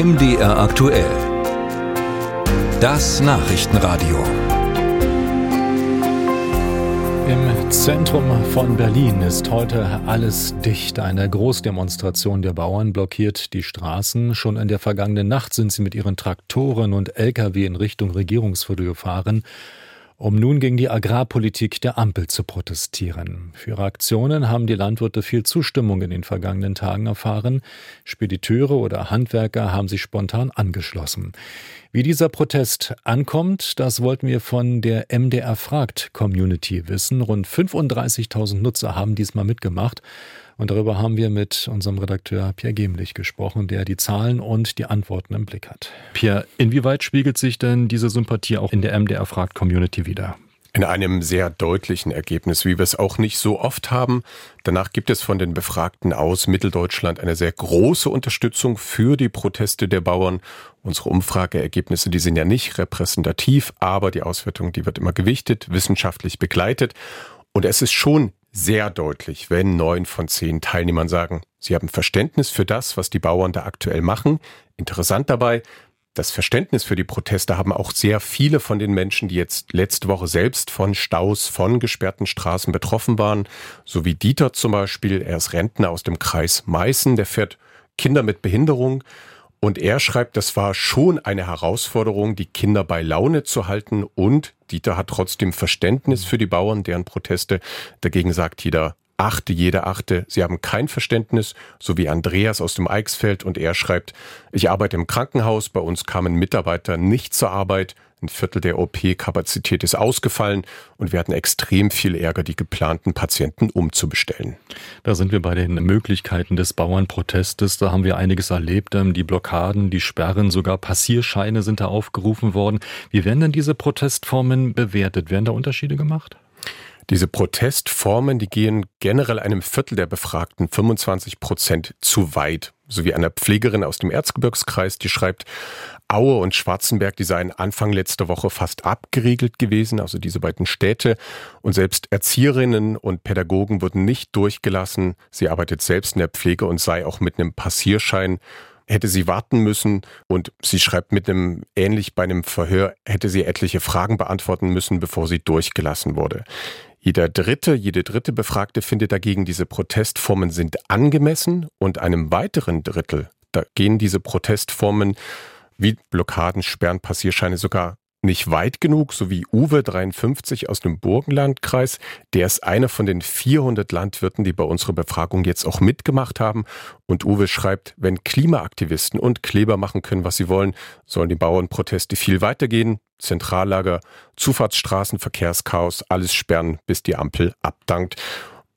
MDR aktuell. Das Nachrichtenradio. Im Zentrum von Berlin ist heute alles dicht. Eine Großdemonstration der Bauern blockiert die Straßen. Schon in der vergangenen Nacht sind sie mit ihren Traktoren und Lkw in Richtung Regierungsviertel gefahren um nun gegen die Agrarpolitik der Ampel zu protestieren. Für ihre Aktionen haben die Landwirte viel Zustimmung in den vergangenen Tagen erfahren. Spediteure oder Handwerker haben sich spontan angeschlossen. Wie dieser Protest ankommt, das wollten wir von der MDR Fragt Community wissen. Rund 35.000 Nutzer haben diesmal mitgemacht. Und darüber haben wir mit unserem Redakteur Pierre Gemlich gesprochen, der die Zahlen und die Antworten im Blick hat. Pierre, inwieweit spiegelt sich denn diese Sympathie auch in der MDR fragt Community wieder? In einem sehr deutlichen Ergebnis, wie wir es auch nicht so oft haben. Danach gibt es von den Befragten aus Mitteldeutschland eine sehr große Unterstützung für die Proteste der Bauern. Unsere Umfrageergebnisse, die sind ja nicht repräsentativ, aber die Auswertung, die wird immer gewichtet, wissenschaftlich begleitet. Und es ist schon sehr deutlich, wenn neun von zehn Teilnehmern sagen, sie haben Verständnis für das, was die Bauern da aktuell machen. Interessant dabei, das Verständnis für die Proteste haben auch sehr viele von den Menschen, die jetzt letzte Woche selbst von Staus, von gesperrten Straßen betroffen waren, so wie Dieter zum Beispiel. Er ist Rentner aus dem Kreis Meißen, der fährt Kinder mit Behinderung und er schreibt, das war schon eine Herausforderung, die Kinder bei Laune zu halten. Und Dieter hat trotzdem Verständnis für die Bauern, deren Proteste. Dagegen sagt jeder Achte, jeder Achte, sie haben kein Verständnis, so wie Andreas aus dem Eichsfeld und er schreibt, ich arbeite im Krankenhaus, bei uns kamen Mitarbeiter nicht zur Arbeit, ein Viertel der OP-Kapazität ist ausgefallen und wir hatten extrem viel Ärger, die geplanten Patienten umzubestellen. Da sind wir bei den Möglichkeiten des Bauernprotestes. Da haben wir einiges erlebt. Ähm, die Blockaden, die Sperren, sogar Passierscheine sind da aufgerufen worden. Wie werden denn diese Protestformen bewertet? Werden da Unterschiede gemacht? Diese Protestformen, die gehen generell einem Viertel der Befragten 25 Prozent zu weit. So wie einer Pflegerin aus dem Erzgebirgskreis, die schreibt, Aue und Schwarzenberg, die seien Anfang letzter Woche fast abgeriegelt gewesen, also diese beiden Städte. Und selbst Erzieherinnen und Pädagogen wurden nicht durchgelassen. Sie arbeitet selbst in der Pflege und sei auch mit einem Passierschein hätte sie warten müssen und sie schreibt mit einem ähnlich bei einem Verhör hätte sie etliche Fragen beantworten müssen, bevor sie durchgelassen wurde. Jeder dritte, jede dritte Befragte findet dagegen, diese Protestformen sind angemessen und einem weiteren Drittel, da gehen diese Protestformen wie Blockaden, Sperren, Passierscheine sogar nicht weit genug, so wie Uwe 53 aus dem Burgenlandkreis. Der ist einer von den 400 Landwirten, die bei unserer Befragung jetzt auch mitgemacht haben. Und Uwe schreibt, wenn Klimaaktivisten und Kleber machen können, was sie wollen, sollen die Bauernproteste viel weitergehen. Zentrallager, Zufahrtsstraßen, Verkehrschaos, alles sperren, bis die Ampel abdankt.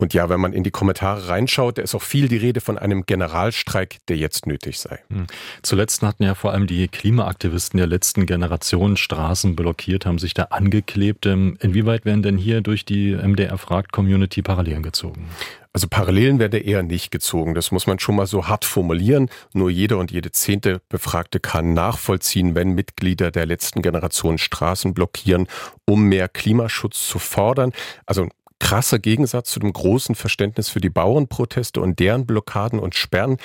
Und ja, wenn man in die Kommentare reinschaut, da ist auch viel die Rede von einem Generalstreik, der jetzt nötig sei. Hm. Zuletzt hatten ja vor allem die Klimaaktivisten der letzten Generation Straßen blockiert, haben sich da angeklebt. Ähm, inwieweit werden denn hier durch die MDR fragt Community Parallelen gezogen? Also Parallelen werden eher nicht gezogen. Das muss man schon mal so hart formulieren. Nur jeder und jede zehnte Befragte kann nachvollziehen, wenn Mitglieder der letzten Generation Straßen blockieren, um mehr Klimaschutz zu fordern. Also krasser Gegensatz zu dem großen Verständnis für die Bauernproteste und deren Blockaden und Sperren.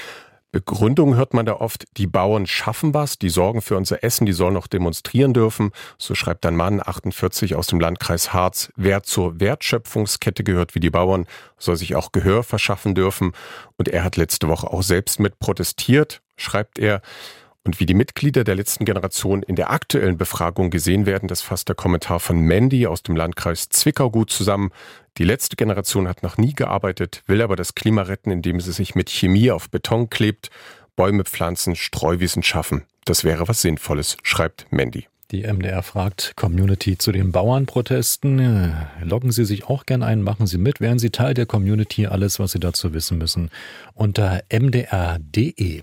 Begründung hört man da oft, die Bauern schaffen was, die sorgen für unser Essen, die sollen noch demonstrieren dürfen. So schreibt ein Mann 48 aus dem Landkreis Harz. Wer zur Wertschöpfungskette gehört wie die Bauern, soll sich auch Gehör verschaffen dürfen. Und er hat letzte Woche auch selbst mit protestiert, schreibt er. Und wie die Mitglieder der letzten Generation in der aktuellen Befragung gesehen werden, das fasst der Kommentar von Mandy aus dem Landkreis Zwickau gut zusammen. Die letzte Generation hat noch nie gearbeitet, will aber das Klima retten, indem sie sich mit Chemie auf Beton klebt, Bäume pflanzen, Streuwiesen schaffen. Das wäre was Sinnvolles, schreibt Mandy. Die MDR fragt Community zu den Bauernprotesten. Loggen Sie sich auch gern ein, machen Sie mit, werden Sie Teil der Community, alles, was Sie dazu wissen müssen, unter mdr.de.